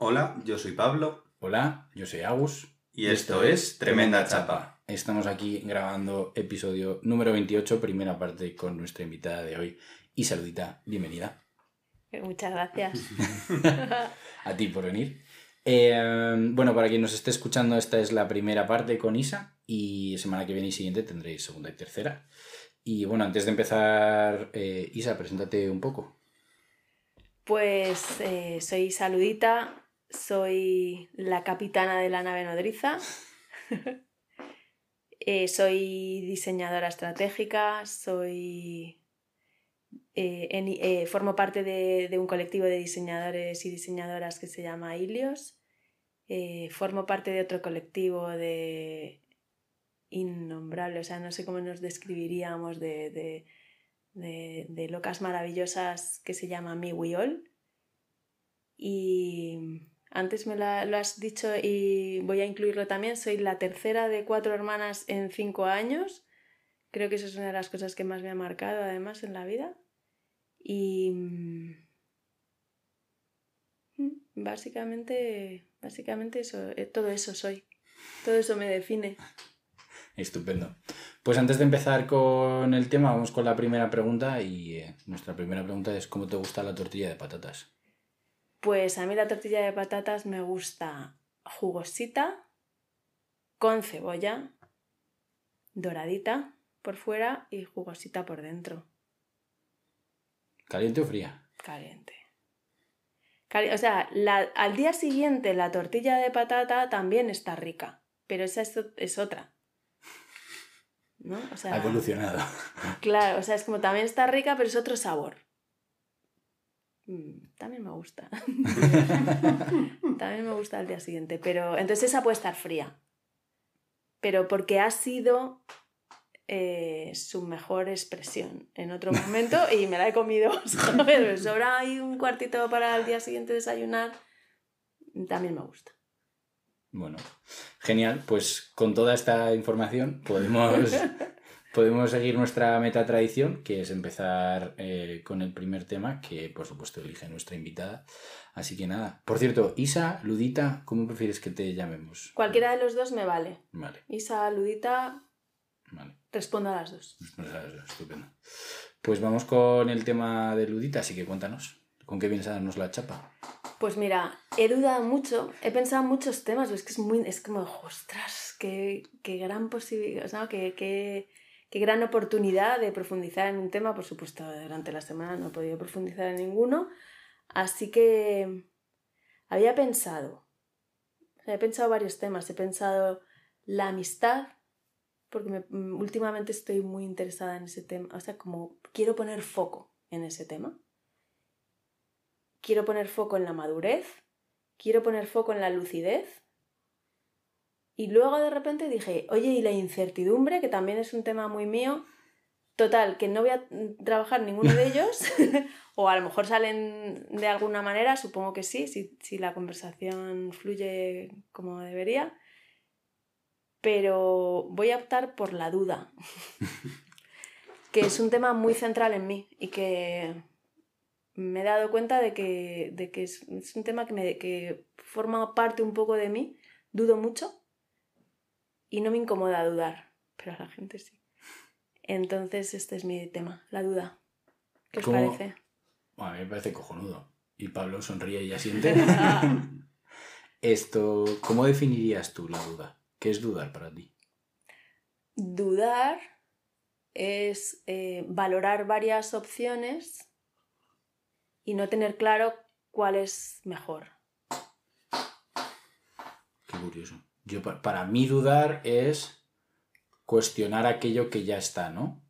Hola, yo soy Pablo. Hola, yo soy Agus. Y esto es Tremenda Chapa. Estamos aquí grabando episodio número 28, primera parte con nuestra invitada de hoy. Y saludita, bienvenida. Muchas gracias. A ti por venir. Eh, bueno, para quien nos esté escuchando, esta es la primera parte con Isa y semana que viene y siguiente tendréis segunda y tercera. Y bueno, antes de empezar, eh, Isa, preséntate un poco. Pues eh, soy Saludita, soy la capitana de la nave nodriza, eh, soy diseñadora estratégica, soy eh, eh, formo parte de, de un colectivo de diseñadores y diseñadoras que se llama Ilios. Formo parte de otro colectivo de innombrable, o sea, no sé cómo nos describiríamos de, de, de- de locas maravillosas que se llama Me We All. Y antes me la- lo has dicho y voy a incluirlo también, soy la tercera de cuatro hermanas en cinco años. Creo que eso es una de las cosas que más me ha marcado además en la vida. Y mm, básicamente, básicamente eso, eh, todo eso soy. Todo eso me define. Estupendo. Pues antes de empezar con el tema, vamos con la primera pregunta. Y eh, nuestra primera pregunta es: ¿cómo te gusta la tortilla de patatas? Pues a mí la tortilla de patatas me gusta jugosita, con cebolla, doradita por fuera y jugosita por dentro, ¿Caliente o fría? caliente. Cali- o sea, la- al día siguiente la tortilla de patata también está rica, pero esa es, otra. ¿No? O sea, Ha evolucionado. Claro, o sea, es como también está rica, pero es otro sabor. Mm, También me gusta. también me gusta al día siguiente, pero entonces esa puede estar fría. Pero porque ha sido eh, su mejor expresión en otro momento y me la he comido. Me sobra ahí un cuartito para el día siguiente desayunar. También me gusta. Bueno, genial. Pues con toda esta información podemos, podemos seguir nuestra meta tradición, que es empezar eh, con el primer tema, que por supuesto elige nuestra invitada. Así que nada. Por cierto, Isa, Ludita, ¿cómo prefieres que te llamemos? Cualquiera de los dos me vale. Vale, Isa, Ludita, vale. respondo a las dos. Pues, Estupendo. Pues vamos con el tema de Ludita, así que cuéntanos. ¿Con qué vienes a darnos la chapa? Pues mira, he dudado mucho, he pensado en muchos temas, pero es que es muy, es como, ostras, qué, qué gran posibilidad, o sea, qué, qué- qué gran oportunidad de profundizar en un tema, por supuesto, durante la semana no he podido profundizar en ninguno, así que había pensado, he pensado varios temas, he pensado la amistad, porque mm, últimamente estoy muy interesada en ese tema, o sea, como quiero poner foco en ese tema quiero poner foco en la madurez, quiero poner foco en la lucidez. Y luego de repente dije, oye, y la incertidumbre, que también es un tema muy mío. Total, que no voy a mm, trabajar ninguno de ellos, o a lo mejor salen de alguna manera, supongo que sí, si, si la conversación fluye como debería. Pero voy a optar por la duda, que es un tema muy central en mí y que me he dado cuenta de que, de que es, es un tema que, me, que forma parte un poco de mí. Dudo mucho y no me incomoda dudar, pero a la gente sí. Entonces este es mi tema, la duda. ¿Qué os ¿Cómo? parece? Bueno, a mí me parece cojonudo. Y Pablo sonríe y asiente. Esto, ¿cómo definirías tú la duda? ¿Qué es dudar para ti? Dudar es eh, valorar varias opciones y no tener claro cuál es mejor. Qué curioso. Yo, pa- para mí dudar es cuestionar aquello que ya está, ¿no?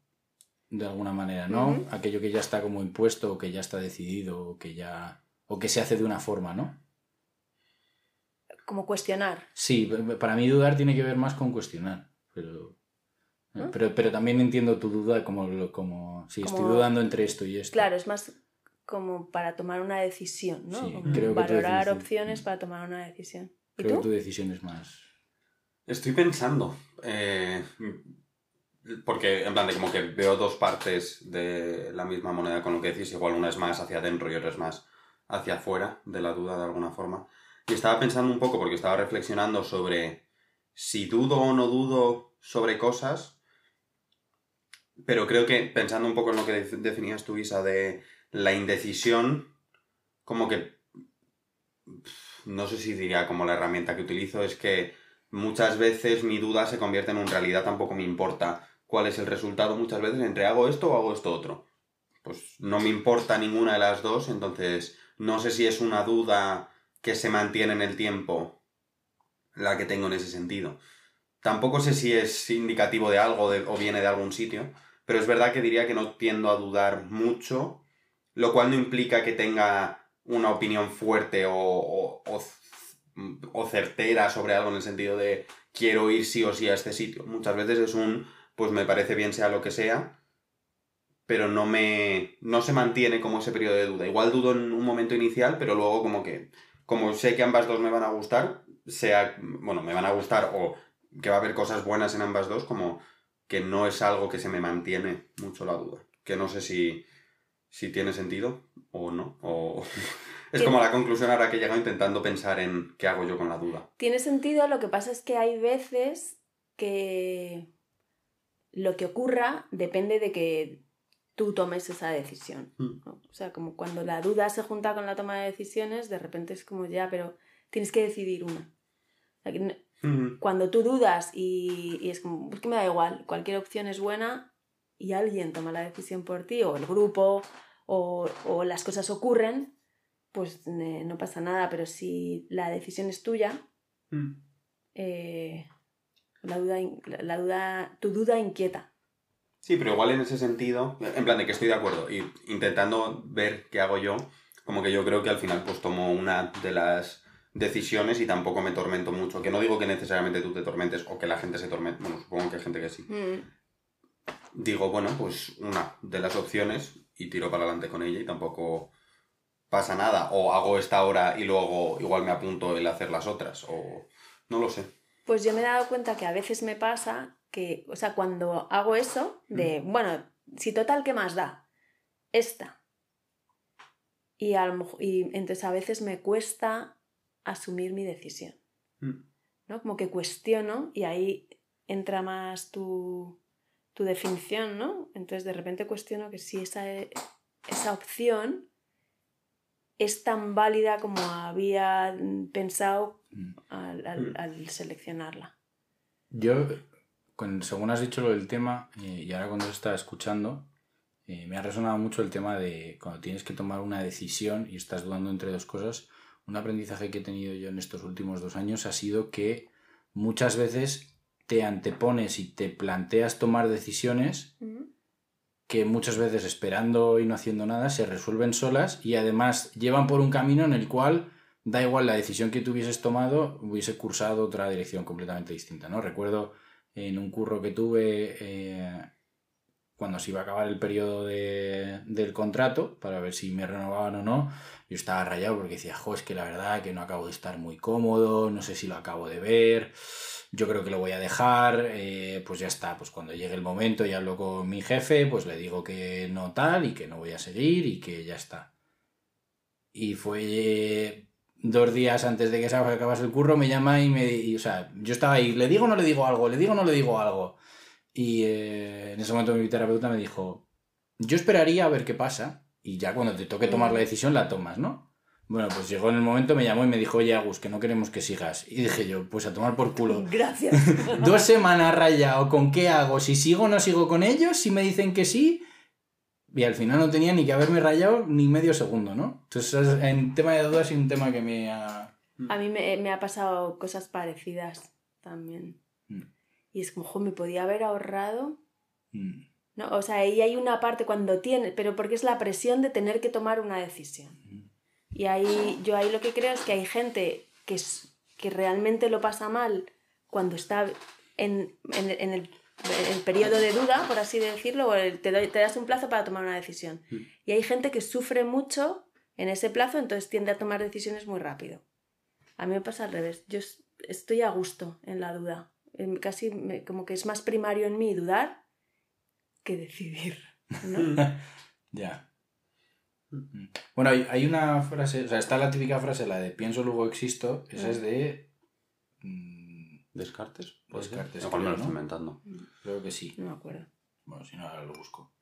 De alguna manera, ¿no? Aquello que ya está como impuesto o que ya está decidido o que ya... o que se hace de una forma, ¿no? Como cuestionar. Sí, para mí dudar tiene que ver más con cuestionar, pero... Pero, pero también entiendo tu duda como... como sí, estoy dudando entre esto y esto. Claro, es más como para tomar una decisión, ¿no? Sí, Como creo valorar opciones para tomar una decisión. ¿Y Creo tú? que tu decisión es más... Estoy pensando. eh, porque, en plan, de como que veo dos partes de la misma moneda con lo que decís. Igual una es más hacia adentro y otra es más hacia afuera de la duda de alguna forma. Y estaba pensando un poco, porque estaba reflexionando sobre si dudo o no dudo sobre cosas, pero creo que pensando un poco en lo que definías tú, Isa, de la indecisión, como que, no sé si diría como la herramienta que utilizo, es que muchas veces mi duda se convierte en una realidad, tampoco me importa cuál es el resultado muchas veces entre hago esto o hago esto otro. Pues no me importa ninguna de las dos, entonces no sé si es una duda que se mantiene en el tiempo la que tengo en ese sentido. Tampoco sé si es indicativo de algo o viene de algún sitio, pero es verdad que diría que no tiendo a dudar mucho, lo cual no implica que tenga una opinión fuerte o, o, certera sobre algo en el sentido de quiero ir sí o sí a este sitio. Muchas veces es un, pues me parece bien sea lo que sea, pero no me, no se mantiene como ese periodo de duda. Igual dudo en un momento inicial, pero luego como que, como sé que ambas dos me van a gustar, sea, bueno, me van a gustar o que va a haber cosas buenas en ambas dos, como que no es algo que se me mantiene mucho la duda. Que no sé si, si tiene sentido o no. O... es como la conclusión ahora que he llegado intentando pensar en qué hago yo con la duda. Tiene sentido, lo que pasa es que hay veces que lo que ocurra depende de que tú tomes esa decisión. Hmm. O sea, como cuando la duda se junta con la toma de decisiones, de repente es como ya, pero tienes que decidir una. Cuando tú dudas y, es como, es que me da igual, cualquier opción es buena y alguien toma la decisión por ti, o el grupo, o, las cosas ocurren, pues eh, no pasa nada, pero si la decisión es tuya, mm. eh, la, duda, la duda, tu duda inquieta. Sí, pero igual en ese sentido, en plan de que estoy de acuerdo, y intentando ver qué hago yo, como que yo creo que al final pues tomo una de las decisiones y tampoco me tormento mucho. Que no digo que necesariamente tú te tormentes o que la gente se tormente. Bueno, supongo que hay gente que sí. Mm. Digo, bueno, pues una de las opciones y tiro para adelante con ella y tampoco pasa nada. O hago esta hora y luego igual me apunto el hacer las otras. O no lo sé. Pues yo me he dado cuenta que a veces me pasa que, o sea, cuando hago eso, de, mm. bueno, si total, ¿qué más da? Esta. Y, y entonces a veces me cuesta asumir mi decisión. Mm. ¿no? Como que cuestiono y ahí entra más tu, tu, definición, ¿no? Entonces de repente cuestiono que si esa, esa opción es tan válida como había pensado mm. al, al, mm. seleccionarla. Yo, según has dicho lo del tema, eh, y ahora cuando se está escuchando, eh, me ha resonado mucho el tema de cuando tienes que tomar una decisión y estás dudando entre dos cosas, un aprendizaje que he tenido yo en estos últimos dos años ha sido que muchas veces te antepones y te planteas tomar decisiones que muchas veces esperando y no haciendo nada se resuelven solas y además llevan por un camino en el cual da igual la decisión que tú hubieses tomado, hubiese cursado otra dirección completamente distinta. ¿no? Recuerdo en un curro que tuve eh, cuando se iba a acabar el periodo del contrato para ver si me renovaban o no, yo estaba rayado porque decía, jo, es que la verdad que no acabo de estar muy cómodo, no sé si lo acabo de ver, yo creo que lo voy a dejar, eh, pues ya está, pues cuando llegue el momento y hablo con mi jefe, pues le digo que no tal y que no voy a seguir y que ya está. Y fue dos días antes de que se acabase el curro, me llama y me... o sea, yo estaba ahí, ¿le digo o no le digo algo? ¿Le digo o no le digo algo? Y eh, en ese momento mi terapeuta me dijo, yo esperaría a ver qué pasa y ya cuando te toque tomar la decisión la tomas, ¿no? Bueno, pues llegó en el momento, me llamó y me dijo, oye, Agus, que no queremos que sigas. Y dije yo, pues a tomar por culo. Gracias. Dos semanas rayado, ¿con qué hago? Si sigo o no sigo con ellos, si me dicen que sí. Y al final no tenía ni que haberme rayado ni medio segundo, ¿no? Entonces, en tema de dudas, es un tema que me ha... A mí me, ha pasado cosas parecidas también. Mm. Y es como, jo, me podía haber ahorrado. Mm. ¿no? O sea, ahí hay una parte cuando tiene, pero porque es la presión de tener que tomar una decisión. Y ahí, yo ahí lo que creo es que hay gente que, que realmente lo pasa mal cuando está en, en, el, periodo de duda, por así decirlo, o te, te das un plazo para tomar una decisión. Y hay gente que sufre mucho en ese plazo, entonces tiende a tomar decisiones muy rápido. A mí me pasa al revés. Yo estoy a gusto en la duda. Casi como que es más primario en mí dudar que decidir. ¿no? ya. Bueno, hay, hay una frase, o sea, está la típica frase, la de pienso luego existo, esa es de... mm, ¿Descartes? Descartes, Igual me lo creo, estoy ¿no? inventando. Creo que sí. No me acuerdo. Bueno, si no, ahora lo busco.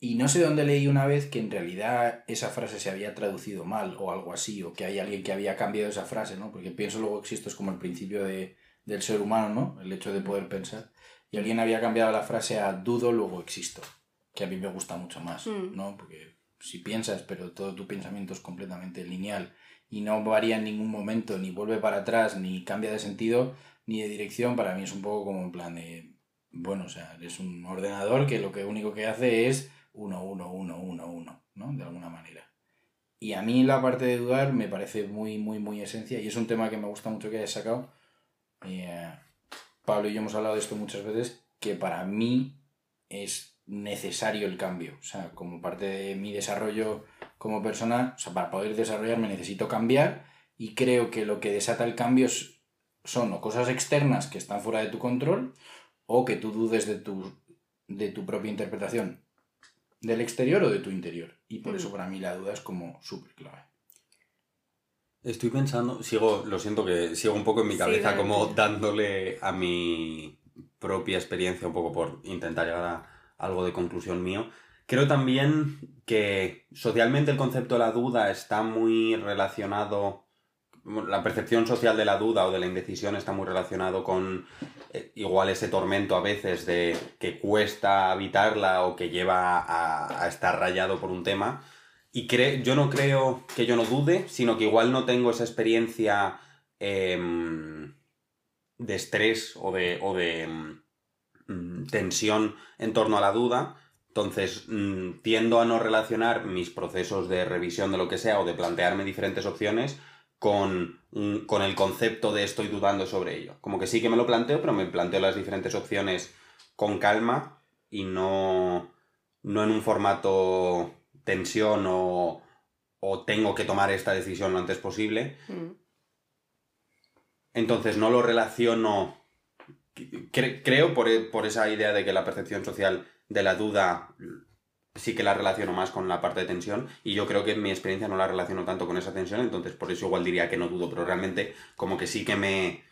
Y no sé dónde leí una vez que en realidad esa frase se había traducido mal o algo así, o que hay alguien que había cambiado esa frase, ¿no? Porque pienso luego existo es como el principio de, del ser humano, ¿no? El hecho de poder pensar. Y alguien había cambiado la frase a dudo, luego existo, que a mí me gusta mucho más, Mm. ¿no? Porque si piensas, pero todo tu pensamiento es completamente lineal y no varía en ningún momento, ni vuelve para atrás, ni cambia de sentido, ni de dirección, para mí es un poco como en plan de, bueno, o sea, es un ordenador que lo que único que hace es 1, 1, 1, 1, 1, ¿no? De alguna manera. Y a mí la parte de dudar me parece muy, muy, muy esencia y es un tema que me gusta mucho que hayas sacado. Eh, Pablo y yo hemos hablado de esto muchas veces, que para mí es necesario el cambio. O sea, como parte de mi desarrollo como persona, o sea, para poder desarrollarme necesito cambiar y creo que lo que desata el cambio es- son o cosas externas que están fuera de tu control o que tú dudes de tu, de tu propia interpretación del exterior o de tu interior. Y por Mm. eso para mí la duda es como súper clave. Estoy pensando, sigo, lo siento que sigo un poco en mi cabeza como dándole a mi propia experiencia un poco por intentar llegar a algo de conclusión mío. Creo también que socialmente el concepto de la duda está muy relacionado, la percepción social de la duda o de la indecisión está muy relacionado con eh, igual ese tormento a veces de que cuesta evitarla o que lleva a, estar rayado por un tema. Y yo no creo que yo no dude, sino que igual no tengo esa experiencia em, de estrés o de, o de mm, tensión en torno a la duda. Entonces, mm, tiendo a no relacionar mis procesos de revisión de lo que sea o de plantearme diferentes opciones con, mm, con el concepto de estoy dudando sobre ello. Como que sí que me lo planteo, pero me planteo las diferentes opciones con calma y no, no en un formato tensión o, o tengo que tomar esta decisión lo antes posible. Mm. Entonces no lo relaciono, cre- creo por, e- por esa idea de que la percepción social de la duda sí que la relaciono más con la parte de tensión y yo creo que en mi experiencia no la relaciono tanto con esa tensión, entonces por eso igual diría que no dudo, pero realmente como que sí que me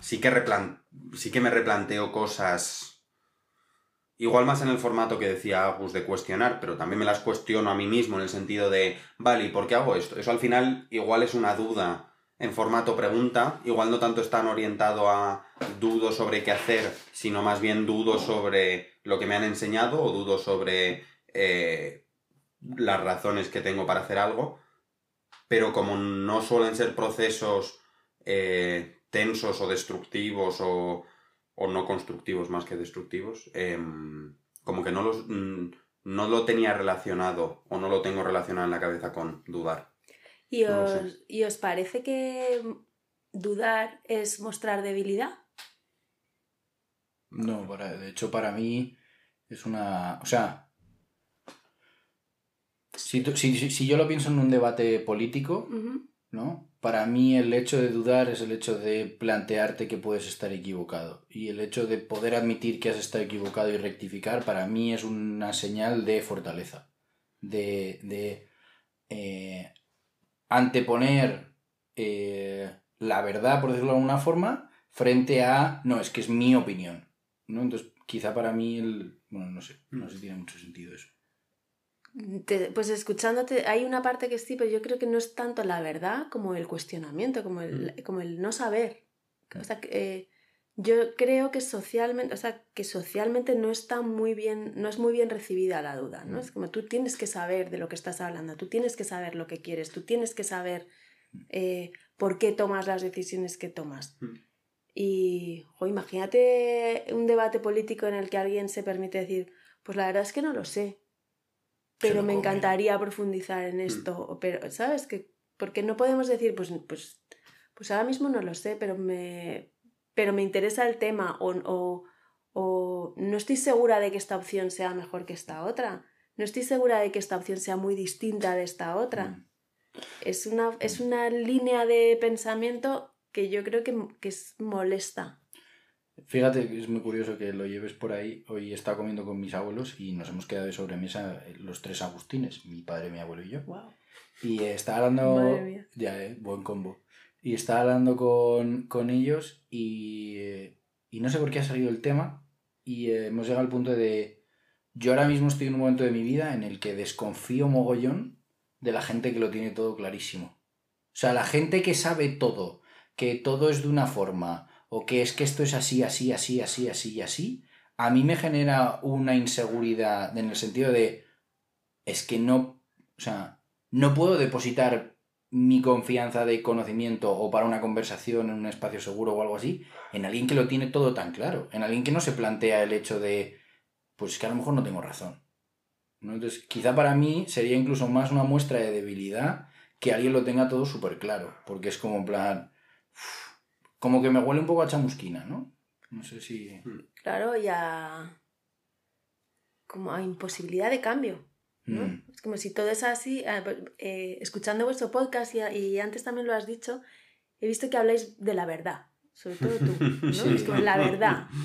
sí que replan- sí que me replanteo cosas igual más en el formato que decía Agus de cuestionar, pero también me las cuestiono a mí mismo en el sentido de, vale, ¿y por qué hago esto? Eso al final igual es una duda en formato pregunta, igual no tanto están orientado a dudo sobre qué hacer, sino más bien dudo sobre lo que me han enseñado o dudo sobre eh, las razones que tengo para hacer algo, pero como no suelen ser procesos eh, tensos o destructivos o, o no constructivos más que destructivos, em, como que no, los, mm, no lo tenía relacionado o no lo tengo relacionado en la cabeza con dudar. ¿Y No os, ¿Y os parece que dudar es mostrar debilidad? No, para- de hecho para mí es una... O sea, si, si, si- yo lo pienso en un debate político. ¿no? Para mí el hecho de dudar es el hecho de plantearte que puedes estar equivocado. Y el hecho de poder admitir que has estado equivocado y rectificar, para mí es una señal de fortaleza. De, de eh, anteponer eh, la verdad, por decirlo de alguna forma, frente a, no, es que es mi opinión. ¿no? Entonces, quizá para mí el... Bueno, no sé, no sé si tiene mucho sentido eso. Te- pues escuchándote, hay una parte que sí, pero yo creo que no es tanto la verdad como el cuestionamiento, como el, como el no saber. O sea, que, eh, yo creo que socialmente, o sea, que socialmente no está muy bien, no es muy bien recibida la duda, ¿no? Mm. Es como tú tienes que saber de lo que estás hablando, tú tienes que saber lo que quieres, tú tienes que saber eh, por qué tomas las decisiones que tomas. Mm. Y, jo, imagínate un debate político en el que alguien se permite decir, pues la verdad es que no lo sé, pero me encantaría profundizar en esto, pero, ¿sabes? Que, porque no podemos decir, pues, pues, pues ahora mismo no lo sé, pero me, pero me interesa el tema, o, o, o no estoy segura de que esta opción sea mejor que esta otra, no estoy segura de que esta opción sea muy distinta de esta otra. Mm. Es, una, es una línea de pensamiento que yo creo que, que es molesta. Fíjate que es muy curioso que lo lleves por ahí. Hoy he estado comiendo con mis abuelos y nos hemos quedado de sobremesa eh, los tres Agustines, mi padre, mi abuelo y yo. Wow. Y estaba hablando. Ya, eh, buen combo. Y estaba hablando con, con ellos y, y no sé por qué ha salido el tema. Y eh, hemos llegado al punto de. Yo ahora mismo estoy en un momento de mi vida en el que desconfío mogollón de la gente que lo tiene todo clarísimo. O sea, la gente que sabe todo, que todo es de una forma, o que es que esto es así, así, así, así, así y así, a mí me genera una inseguridad en el sentido de. Es que no. O sea, no puedo depositar mi confianza de conocimiento o para una conversación en un espacio seguro o algo así en alguien que lo tiene todo tan claro, en alguien que no se plantea el hecho de, pues que a lo mejor no tengo razón. Entonces, quizá para mí sería incluso más una muestra de debilidad que alguien lo tenga todo súper claro, porque es como en plan, como que me huele un poco a chamusquina, ¿no? No sé si... Claro, y a. como a imposibilidad de cambio. ¿No? Mm. Es como si todo es así. ah, eh, escuchando vuestro podcast y, y antes también lo has dicho, he visto que habláis de la verdad, sobre todo tú. ¿no? Sí. Es como la verdad.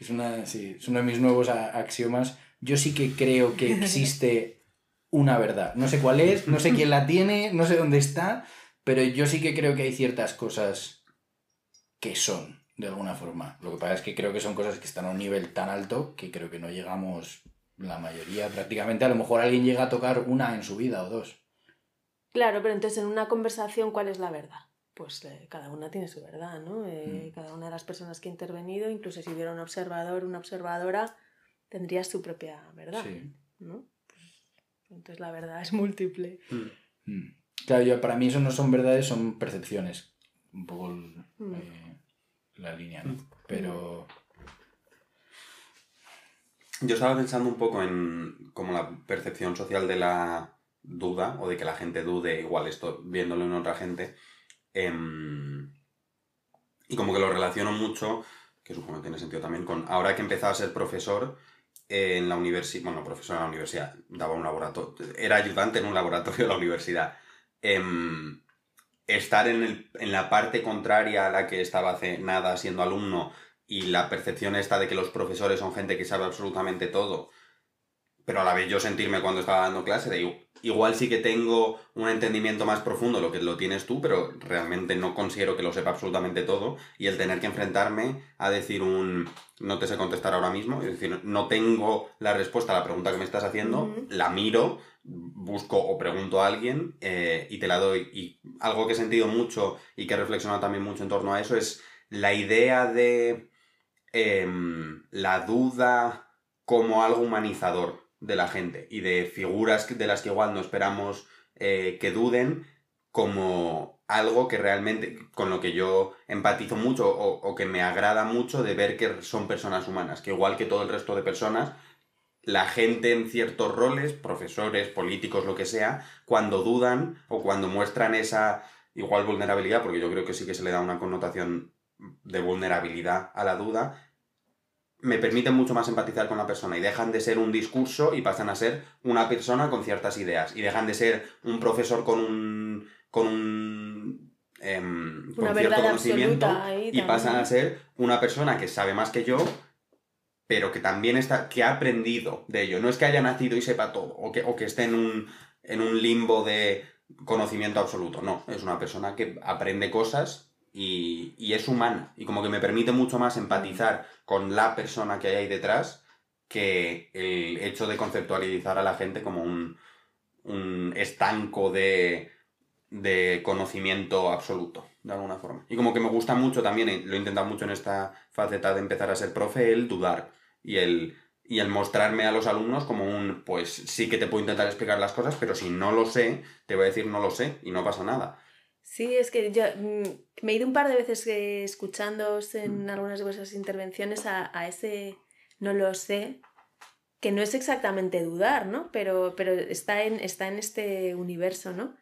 Es, una, sí, es uno de mis nuevos axiomas. Yo sí que creo que existe una verdad. No sé cuál es, no sé quién la tiene, no sé dónde está, pero yo sí que creo que hay ciertas cosas que son, de alguna forma. Lo que pasa es que creo que son cosas que están a un nivel tan alto que creo que no llegamos la mayoría prácticamente. A lo mejor alguien llega a tocar una en su vida o dos. Claro, pero entonces en una conversación, ¿cuál es la verdad? Pues eh, cada una tiene su verdad, ¿no? Eh, Mm. Cada una de las personas que ha intervenido, incluso si hubiera un observador, una observadora, tendría su propia verdad, Sí. ¿no? Pues, entonces la verdad es múltiple. Mm. Claro, yo, para mí eso no son verdades, son percepciones. Un poco el- Mm. eh, la línea, ¿no? Pero... Yo estaba pensando un poco en como la percepción social de la duda o de que la gente dude, igual esto viéndolo en otra gente. em, y como que lo relaciono mucho, que supongo que tiene sentido también, con ahora que he empezado a ser profesor eh, en la universidad, bueno, profesor en la universidad, daba un laboratorio, era ayudante en un laboratorio de la universidad. Em, estar en, el- en la parte contraria a la que estaba hace nada siendo alumno y la percepción esta de que los profesores son gente que sabe absolutamente todo, pero a la vez yo sentirme cuando estaba dando clase de "Igu- igual sí que tengo un entendimiento más profundo lo que lo tienes tú, pero realmente no considero que lo sepa absolutamente todo y el tener que enfrentarme a decir un no te sé contestar ahora mismo, es decir, no tengo la respuesta a la pregunta que me estás haciendo, la miro, busco o pregunto a alguien eh, y te la doy. Y algo que he sentido mucho y que he reflexionado también mucho en torno a eso es la idea de em, la duda como algo humanizador de la gente y de figuras de las que igual no esperamos eh, que duden como algo que realmente con lo que yo empatizo mucho o que me agrada mucho de ver que son personas humanas, que igual que todo el resto de personas, la gente en ciertos roles, profesores, políticos, lo que sea, cuando dudan o cuando muestran esa igual vulnerabilidad, porque yo creo que sí que se le da una connotación de vulnerabilidad a la duda, me permiten mucho más empatizar con la persona y dejan de ser un discurso y pasan a ser una persona con ciertas ideas y dejan de ser un profesor con un con un em, con cierto conocimiento y pasan a ser una persona que sabe más que yo pero que también está que ha aprendido de ello. No es que haya nacido y sepa todo o que, o que esté en un en un limbo de conocimiento absoluto no. Es una persona que aprende cosas y, es humana y como que me permite mucho más empatizar con la persona que hay ahí detrás que el hecho de conceptualizar a la gente como un, estanco de, conocimiento absoluto, de alguna forma. Y como que me gusta mucho también, lo he intentado mucho en esta faceta de empezar a ser profe, el dudar y el, y el mostrarme a los alumnos como un, pues sí que te puedo intentar explicar las cosas, pero si no lo sé, te voy a decir no lo sé y no pasa nada. Sí, es que yo mm, me he ido un par de veces eh, escuchándoos en algunas de vuestras intervenciones a, a ese no lo sé, que no es exactamente dudar, ¿no? Pero, pero está, en, está en este universo, ¿no?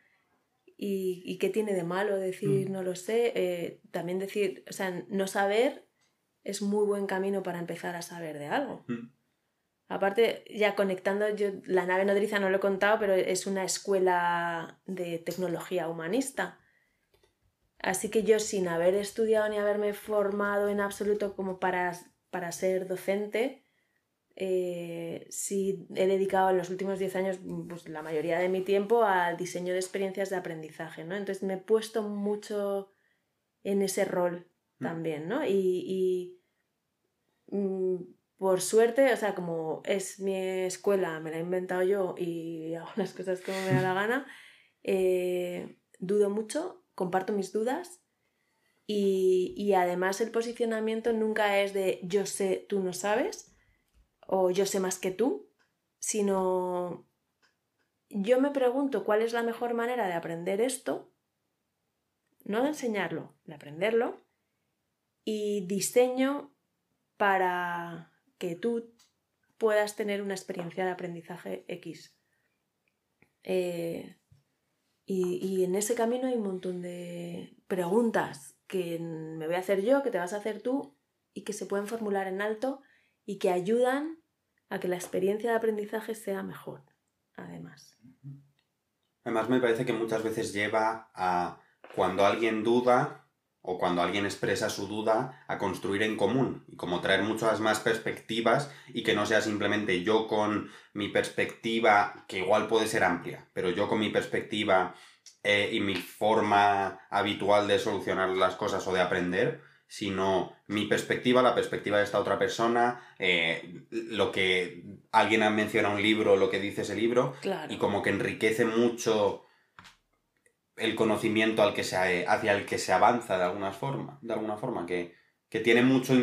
Y, y qué tiene de malo decir Mm. no lo sé. Eh, también decir, o sea, no saber es muy buen camino para empezar a saber de algo. Mm. Aparte, ya conectando, yo la nave nodriza no lo he contado, pero es una escuela de tecnología humanista. Así que yo sin haber estudiado ni haberme formado en absoluto como para, para ser docente, eh, sí he dedicado en los últimos 10 años pues, la mayoría de mi tiempo al diseño de experiencias de aprendizaje, ¿no? Entonces me he puesto mucho en ese rol mm. también, ¿no? Y, mm, por suerte, o sea, como es mi escuela, me la he inventado yo y hago las cosas como me da la gana, eh, dudo mucho, comparto mis dudas y, y además el posicionamiento nunca es de yo sé, tú no sabes, o yo sé más que tú, sino yo me pregunto cuál es la mejor manera de aprender esto, no de enseñarlo, de aprenderlo, y diseño para que tú puedas tener una experiencia de aprendizaje X. Eh, y, en ese camino hay un montón de preguntas que me voy a hacer yo, que te vas a hacer tú y que se pueden formular en alto y que ayudan a que la experiencia de aprendizaje sea mejor, además. Además me parece que muchas veces lleva a cuando alguien duda o cuando alguien expresa su duda a construir en común y como traer muchas más perspectivas y que no sea simplemente yo con mi perspectiva, que igual puede ser amplia, pero yo con mi perspectiva eh, y mi forma habitual de solucionar las cosas o de aprender, sino mi perspectiva, la perspectiva de esta otra persona, eh, lo que alguien ha mencionado un libro, lo que dice ese libro, y como que enriquece mucho el conocimiento al que se, hacia el que se avanza de alguna forma, de alguna forma, que, que tiene mucho,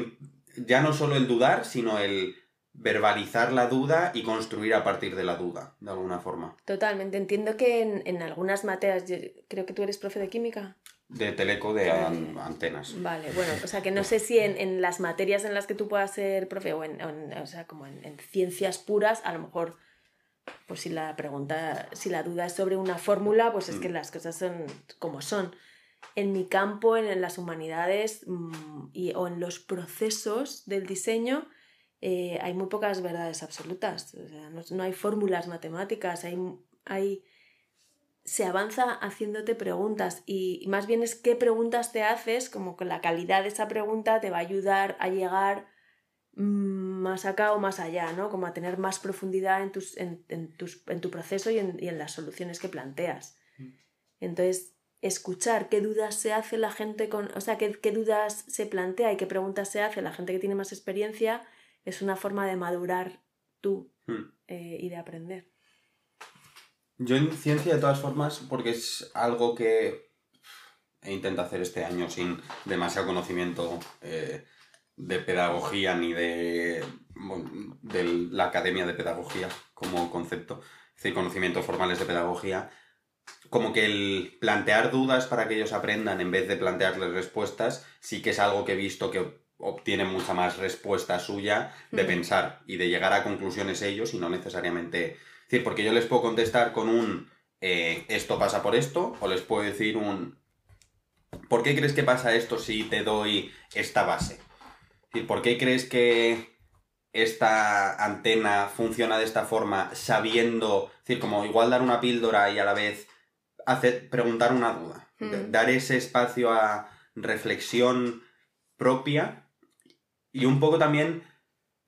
ya no solo el dudar, sino el verbalizar la duda y construir a partir de la duda, de alguna forma. Totalmente. Entiendo que en, en algunas materias, creo que tú eres profe de química. De teleco de antenas. Vale, bueno, o sea que no sé si en, en, las materias en las que tú puedas ser profe o, en, o sea, como en, ciencias puras, a lo mejor, pues si la pregunta, si la duda es sobre una fórmula, pues es que mm. las cosas son como son. En mi campo, en, las humanidades mm, y, o en los procesos del diseño, eh, hay muy pocas verdades absolutas. O sea, no, no hay fórmulas matemáticas, hay, hay, se avanza haciéndote preguntas y más bien es qué preguntas te haces, como que la calidad de esa pregunta te va a ayudar a llegar mm, más acá o más allá, ¿no? Como a tener más profundidad en, tus, en, en, tus, en tu proceso y en, y en, las soluciones que planteas. Mm. Entonces, escuchar qué dudas se hace la gente con, o sea, qué, qué dudas se plantea y qué preguntas se hace la gente que tiene más experiencia es una forma de madurar tú hmm. eh, y de aprender. Yo en ciencia, de todas formas, porque es algo que he intentado hacer este año sin demasiado conocimiento eh, de pedagogía ni de, de la academia de pedagogía como concepto, es decir, conocimientos formales de pedagogía, como que el plantear dudas para que ellos aprendan en vez de plantearles respuestas, sí que es algo que he visto que obtiene mucha más respuesta suya de pensar y de llegar a conclusiones ellos y no necesariamente... Es decir, porque yo les puedo contestar con un eh, esto pasa por esto o les puedo decir un ¿por qué crees que pasa esto si te doy esta base? ¿Por qué crees que esta antena funciona de esta forma sabiendo, es decir, como igual dar una píldora y a la vez hacer, preguntar una duda, dar ese espacio a reflexión propia y un poco también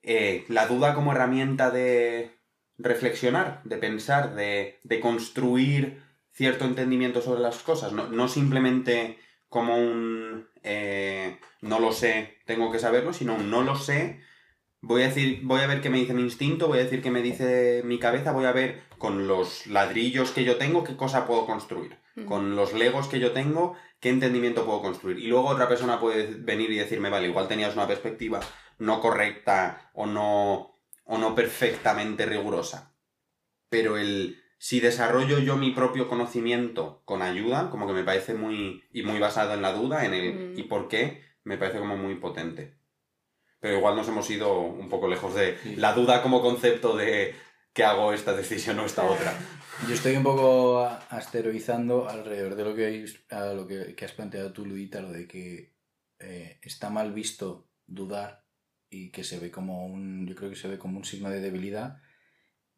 eh, la duda como herramienta de reflexionar, de pensar, de, construir cierto entendimiento sobre las cosas, no, simplemente como un eh, no lo sé, tengo que saberlo, sino no lo sé, voy a decir, voy a ver qué me dice mi instinto, voy a decir qué me dice mi cabeza, voy a ver con los ladrillos que yo tengo qué cosa puedo construir, mm. con los legos que yo tengo qué entendimiento puedo construir. Y luego otra persona puede venir y decirme, vale, igual tenías una perspectiva no correcta o no, o no perfectamente rigurosa. Pero el si desarrollo yo mi propio conocimiento con ayuda, como que me parece muy, y muy basado en la duda, en el mm. y por qué, me parece como muy potente. Pero igual nos hemos ido un poco lejos de la duda como concepto de que hago esta decisión o esta otra. Yo estoy un poco asteroizando alrededor de lo que, a lo que, has planteado tú, Luita, lo de que eh, está mal visto dudar y que se ve como un, yo creo que se ve como un signo de debilidad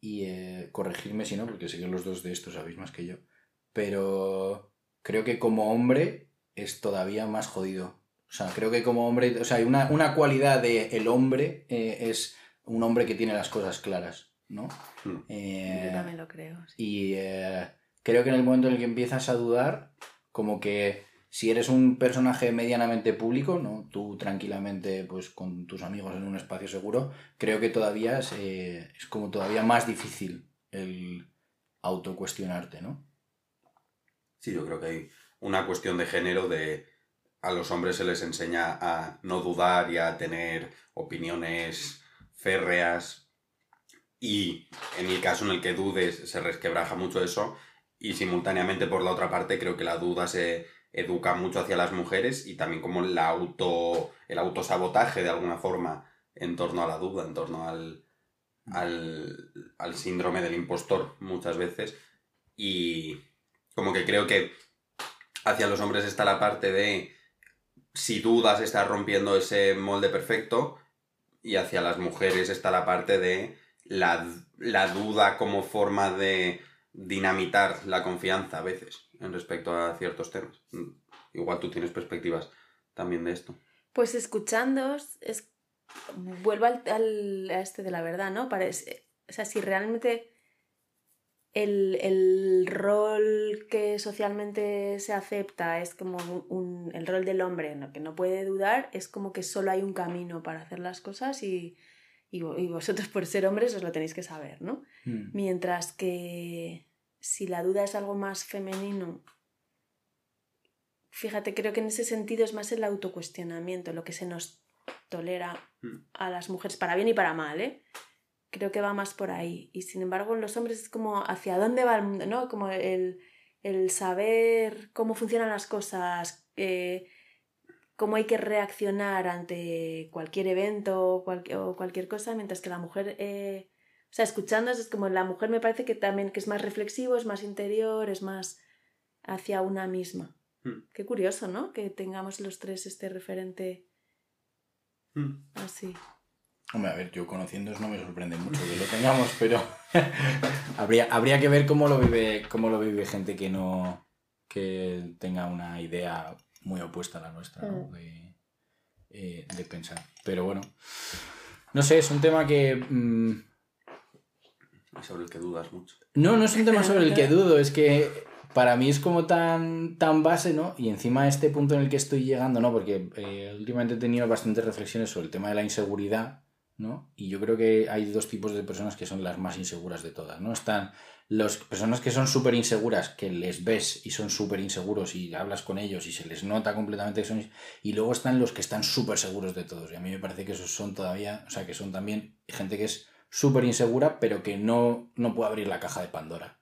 y eh, corregirme si no, porque sé que los dos de estos sabéis más que yo, pero creo que como hombre es todavía más jodido. O sea, creo que como hombre, o sea, hay una, una cualidad de el hombre eh, es un hombre que tiene las cosas claras, ¿no? Mm. Eh, Yo también lo creo. sí. y eh, creo que en el momento en el que empiezas a dudar, como que si eres un personaje medianamente público, ¿no? Tú tranquilamente, pues con tus amigos en un espacio seguro, creo que todavía es, eh, es como todavía más difícil el autocuestionarte, ¿no? Sí, yo creo que hay una cuestión de género de a los hombres se les enseña a no dudar y a tener opiniones férreas y en el caso en el que dudes se resquebraja mucho eso y simultáneamente por la otra parte creo que la duda se educa mucho hacia las mujeres y también como la auto el autosabotaje de alguna forma en torno a la duda, en torno al, al, al síndrome del impostor muchas veces. Y como que creo que hacia los hombres está la parte de si dudas estás rompiendo ese molde perfecto y hacia las mujeres está la parte de la, la duda como forma de dinamitar la confianza a veces en respecto a ciertos temas. Igual tú tienes perspectivas también de esto. Pues escuchándoos, es... vuelvo al, al- a este de la verdad, ¿no? Parece... O sea, si realmente el, el rol que socialmente se acepta es como un, un- el rol del hombre, ¿no? que no puede dudar, es como que solo hay un camino para hacer las cosas y, y, vo- y vosotros por ser hombres os lo tenéis que saber, ¿no? Mm. Mientras que si la duda es algo más femenino, fíjate, creo que en ese sentido es más el autocuestionamiento, lo que se nos tolera Mm. a las mujeres, para bien y para mal, ¿eh? Creo que va más por ahí. Y sin embargo, en los hombres es como hacia dónde va el mundo, ¿no? Como el, el saber cómo funcionan las cosas, eh, cómo hay que reaccionar ante cualquier evento cual- o cualquier cosa, mientras que la mujer, eh, o sea, escuchándonos es como la mujer me parece que también que es más reflexivo, es más interior, es más hacia una misma. Mm. Qué curioso, ¿no? Que tengamos los tres este referente Mm. así. Hombre, a ver, yo conociéndoos no me sorprende mucho que lo tengamos, pero habría, habría que ver cómo lo vive, cómo lo vive gente que no que tenga una idea muy opuesta a la nuestra, ¿no? Mm. De, eh, de pensar. Pero bueno, no sé, es un tema que Sobre el que dudas mucho. no, no es un tema sobre el que dudo, es que para mí es como tan, tan base, ¿no? Y encima este punto en el que estoy llegando, ¿no? Porque eh, últimamente he tenido bastantes reflexiones sobre el tema de la inseguridad, ¿no? Y yo creo que hay dos tipos de personas que son las más inseguras de todas, ¿no? Están las personas que son súper inseguras, que les ves y son súper inseguros y hablas con ellos y se les nota completamente que son... Y luego están los que están súper seguros de todos. Y a mí me parece que esos son todavía, o sea, que son también gente que es súper insegura, pero que no, no puede abrir la caja de Pandora.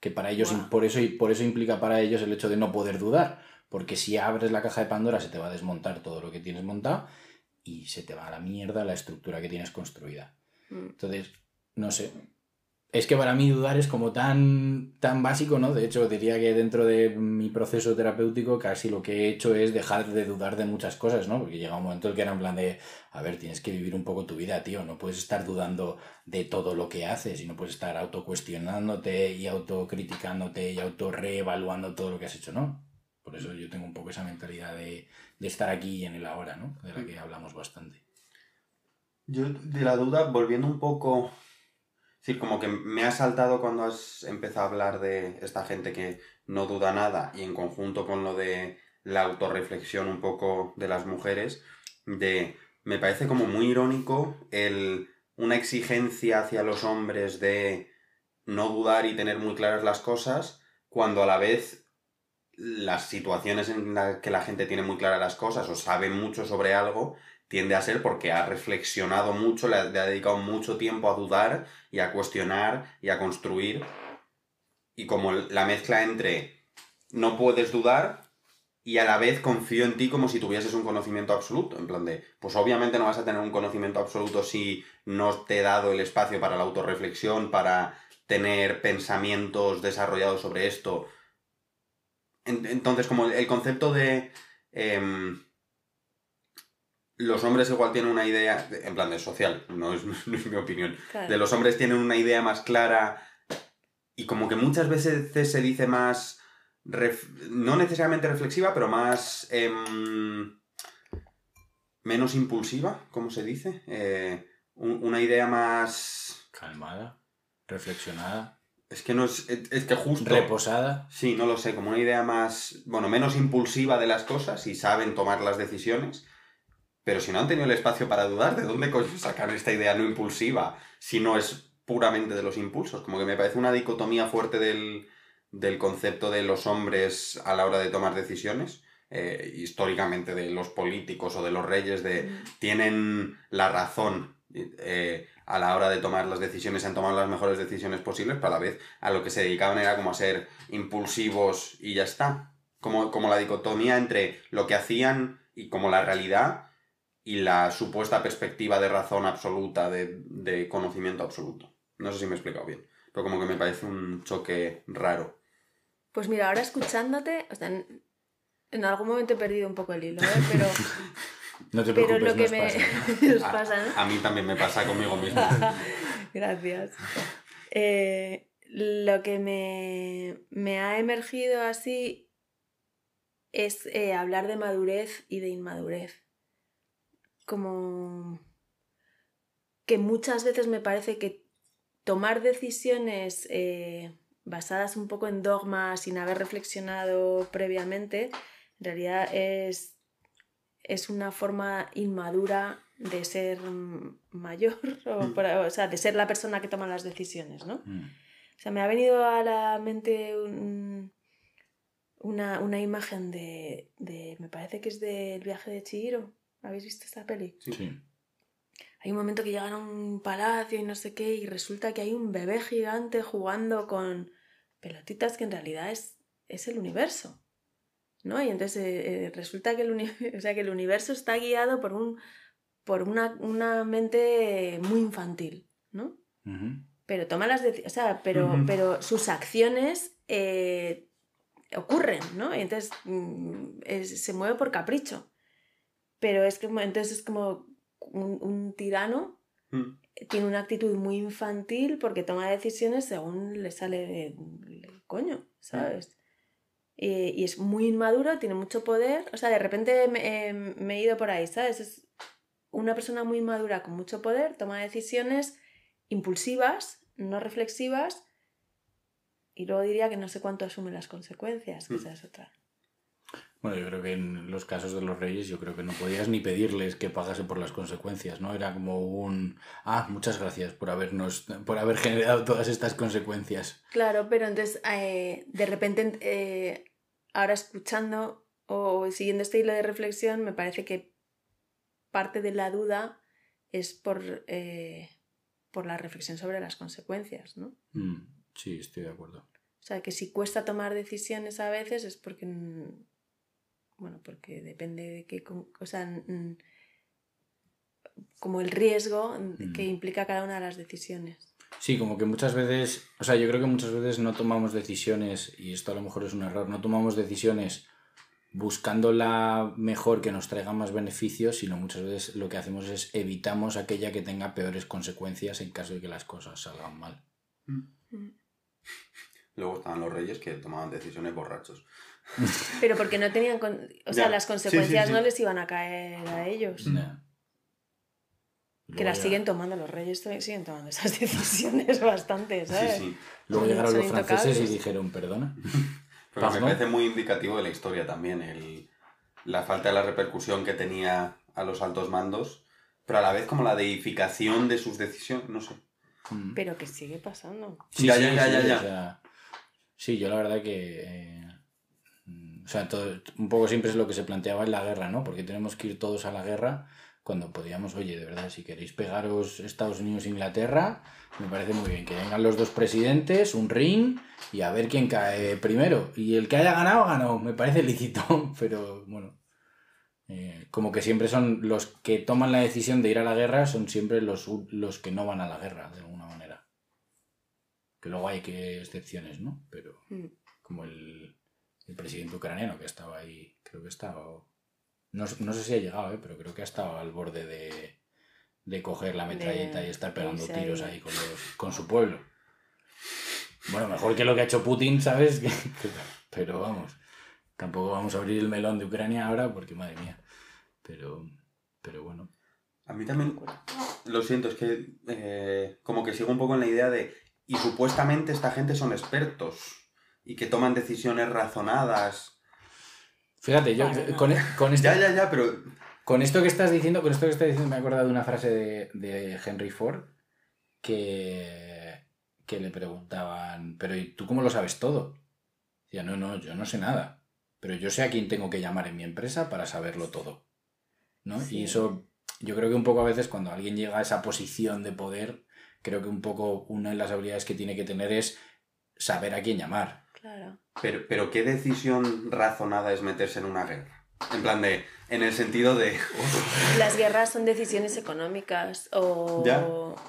Que para ellos, por, eso, por eso implica para ellos el hecho de no poder dudar. Porque si abres la caja de Pandora se te va a desmontar todo lo que tienes montado y se te va a la mierda la estructura que tienes construida. Mm. Entonces, no sé. Es que para mí dudar es como tan, tan básico, ¿no? De hecho, diría que dentro de mi proceso terapéutico casi lo que he hecho es dejar de dudar de muchas cosas, ¿no? Porque llega un momento en que era en plan de, a ver, tienes que vivir un poco tu vida, tío. No puedes estar dudando de todo lo que haces y no puedes estar autocuestionándote y autocriticándote y autorreevaluando todo lo que has hecho, ¿no? Por eso yo tengo un poco esa mentalidad de, de estar aquí y en el ahora, ¿no? De la que hablamos bastante. Yo de la duda, volviendo un poco... Decir, como que me ha saltado cuando has empezado a hablar de esta gente que no duda nada y en conjunto con lo de la autorreflexión un poco de las mujeres, de... Me parece como muy irónico el, una exigencia hacia los hombres de no dudar y tener muy claras las cosas, cuando a la vez las situaciones en las que la gente tiene muy claras las cosas o sabe mucho sobre algo, tiende a ser porque ha reflexionado mucho, le ha, dedicado mucho tiempo a dudar y a cuestionar y a construir. Y como la mezcla entre no puedes dudar y a la vez confío en ti como si tuvieses un conocimiento absoluto. En plan de, pues obviamente no vas a tener un conocimiento absoluto si no te he dado el espacio para la autorreflexión, para tener pensamientos desarrollados sobre esto. En- Entonces, como el concepto de... em, los hombres igual tienen una idea, de- en plan de social, no es, no es mi opinión, Claro. de los hombres tienen una idea más clara y como que muchas veces se dice más no necesariamente reflexiva, pero más... Em, menos impulsiva, ¿cómo se dice? Eh, una idea más... Calmada, reflexionada. Es que no es, es que justo... Reposada. Sí, no lo sé, como una idea más, bueno, menos impulsiva de las cosas y saben tomar las decisiones. Pero si no han tenido el espacio para dudar, ¿de dónde coño sacar esta idea no impulsiva si no es puramente de los impulsos? Como que me parece una dicotomía fuerte del, del concepto de los hombres a la hora de tomar decisiones. Eh, históricamente de los políticos o de los reyes de tienen la razón eh, a la hora de tomar las decisiones, han tomado las mejores decisiones posibles, pero a la vez a lo que se dedicaban era como a ser impulsivos y ya está. Como, como la dicotomía entre lo que hacían y como la realidad y la supuesta perspectiva de razón absoluta, de, conocimiento absoluto. No sé si me he explicado bien, pero como que me parece un choque raro. Pues mira, ahora escuchándote, o sea, en algún momento he perdido un poco el hilo, ¿eh? pero... no te preocupes, pero lo que me... pasa. A, mí también me pasa conmigo mismo. Gracias. Eh, lo que me, ha emergido así es eh, hablar de madurez y de inmadurez. Como que muchas veces me parece que tomar decisiones basadas un poco en dogmas sin haber reflexionado previamente en realidad es, es una forma inmadura de ser mayor, mm. o, sea, de ser la persona que toma las decisiones, ¿no? Mm. O sea, me ha venido a la mente una, imagen de, me parece que es del viaje de Chihiro. ¿Habéis visto esta peli? Sí. Hay un momento que llegan a un palacio y no sé qué, y resulta que hay un bebé gigante jugando con pelotitas que en realidad es, es el universo. ¿no? Y entonces eh, eh, resulta que el, o sea, que el universo está guiado por, un, por una, mente muy infantil, ¿no? Pero toma las decisiones, o sea, pero, pero sus acciones eh, ocurren, ¿no? Y entonces mm, se mueve por capricho. Pero es que entonces es como un, tirano mm. tiene una actitud muy infantil porque toma decisiones según le sale de, coño, ¿sabes? y es muy inmaduro, tiene mucho poder. O sea, de repente me, he ido por ahí, ¿sabes? Es una persona muy inmadura con mucho poder, toma decisiones impulsivas, no reflexivas, y luego diría que no sé cuánto asume las consecuencias, que mm. esa es otra. Bueno, yo creo que en los casos de los reyes, yo creo que no podías ni pedirles que pagase por las consecuencias, ¿no? Era como un, ah, muchas gracias por habernos, por haber generado todas estas consecuencias. Claro, pero entonces, eh, de repente, eh, ahora escuchando o siguiendo este hilo de reflexión, me parece que parte de la duda es por, eh, por la reflexión sobre las consecuencias, ¿no? Mm, sí, estoy de acuerdo. O sea, que si cuesta tomar decisiones a veces es porque bueno, porque depende de qué, o sea, como el riesgo que mm. implica cada una de las decisiones. Sí, como que muchas veces, o sea, yo creo que muchas veces no tomamos decisiones, y esto a lo mejor es un error, no tomamos decisiones buscando la mejor que nos traiga más beneficios, sino muchas veces lo que hacemos es evitamos aquella que tenga peores consecuencias en caso de que las cosas salgan mal. Mm. Luego estaban los reyes que tomaban decisiones borrachos. Pero porque no tenían. O sea, las consecuencias no les iban a caer a ellos. Que las siguen tomando, los reyes siguen tomando esas decisiones bastante, ¿sabes? Luego llegaron los franceses y dijeron, perdona. Pero me parece muy indicativo de la historia también, el, la falta de la repercusión que tenía a los altos mandos, pero a la vez como la deificación de sus decisiones, no sé. Mm. Pero que sigue pasando. Sí, ya, ya, ya, ya, sí, yo la verdad que eh, o sea, todo, un poco siempre es lo que se planteaba en la guerra, ¿no? Porque tenemos que ir todos a la guerra cuando podíamos, oye, de verdad, si queréis pegaros Estados Unidos e Inglaterra, me parece muy bien que vengan los dos presidentes, un ring y a ver quién cae primero. Y el que haya ganado, ganó, me parece lícito, pero bueno. Eh, como que siempre son los que toman la decisión de ir a la guerra, son siempre los, los que no van a la guerra, de alguna manera. Que luego hay que excepciones, ¿no? Pero mm. como el, el presidente ucraniano que estaba ahí, creo que estaba, no, sé si ha llegado, ¿eh? pero creo que ha estado al borde de, de coger la metralleta y estar pegando tiros ahí con, con su pueblo. Bueno, mejor que lo que ha hecho Putin, ¿sabes? Pero vamos, tampoco vamos a abrir el melón de Ucrania ahora porque, madre mía. Pero, pero bueno. A mí también, lo siento, es que eh, como que sigo un poco en la idea de, y supuestamente esta gente son expertos y que toman decisiones razonadas. Fíjate, yo con, con esto, Ya, ya, ya, pero con esto que estás diciendo, con esto que estás diciendo me he acordado de una frase de, de Henry Ford que, que le preguntaban, pero ¿y tú cómo lo sabes todo? Decía, no, no, yo no sé nada, pero yo sé a quién tengo que llamar en mi empresa para saberlo todo. ¿no? Sí. Y eso, yo creo que un poco a veces cuando alguien llega a esa posición de poder, creo que un poco una de las habilidades que tiene que tener es saber a quién llamar. Claro. Pero, pero ¿qué decisión razonada es meterse en una guerra? En plan de, en el sentido de, Las guerras son decisiones económicas o... Ya.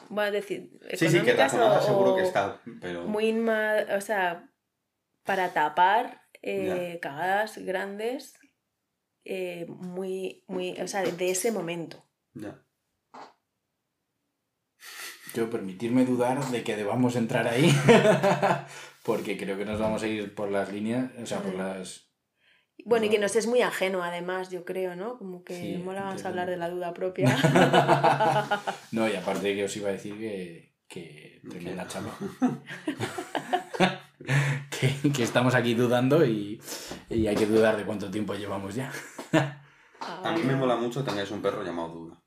Bueno, decir, sí, sí, que económicas razonada o- seguro que está, pero... Muy inma- o sea, para tapar eh, cagadas grandes, eh, muy, muy, o sea, de, de ese momento. Ya. Yo permitirme dudar de que debamos entrar ahí, porque creo que nos vamos a ir por las líneas, o sea, por las... Bueno, y que No. nos es muy ajeno además, yo creo, ¿no? Como que Sí, mola más entiendo. hablar de la duda propia. No, y aparte que os iba a decir que... que tremenda chamba. que, que estamos aquí dudando y, y hay que dudar de cuánto tiempo llevamos ya. A mí me mola mucho tengáis un perro llamado Duda.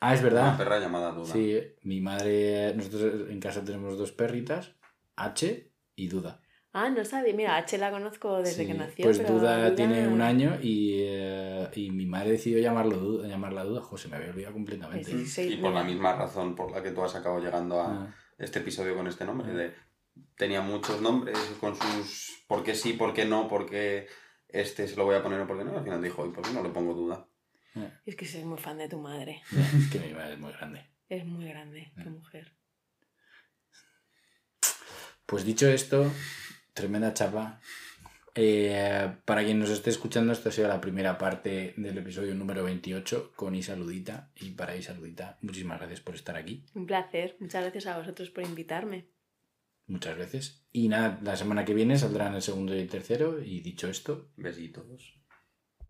Ah, es Una verdad. perra llamada Duda. Sí, mi madre, nosotros en casa tenemos dos perritas, H y Duda. Ah, no sabía. Mira, H la conozco desde Sí, que nació. Pues pero Duda tiene un año y, eh, y mi madre decidió llamarlo Duda, llamarla Duda. José, me había olvidado completamente. Sí, sí. y por la misma razón por la que tú has acabado llegando a Ah, este episodio con este nombre. Ah. De, tenía muchos nombres con sus por qué sí, por qué no, por qué este se lo voy a poner o por qué no. Al final dijo, ¿y por qué no le pongo duda? Es que soy muy fan de tu madre. es que mi madre es muy grande. Es muy grande, qué Ah. mujer. Pues dicho esto, tremenda chapa. Eh, para quien nos esté escuchando, esta ha sido la primera parte del episodio número 28 con Isa Ludita. Y para Isa Ludita, muchísimas gracias por estar aquí. Un placer. Muchas gracias a vosotros por invitarme. Muchas veces. Y nada, la semana que viene saldrán el segundo y el tercero. Y dicho esto, Besitos.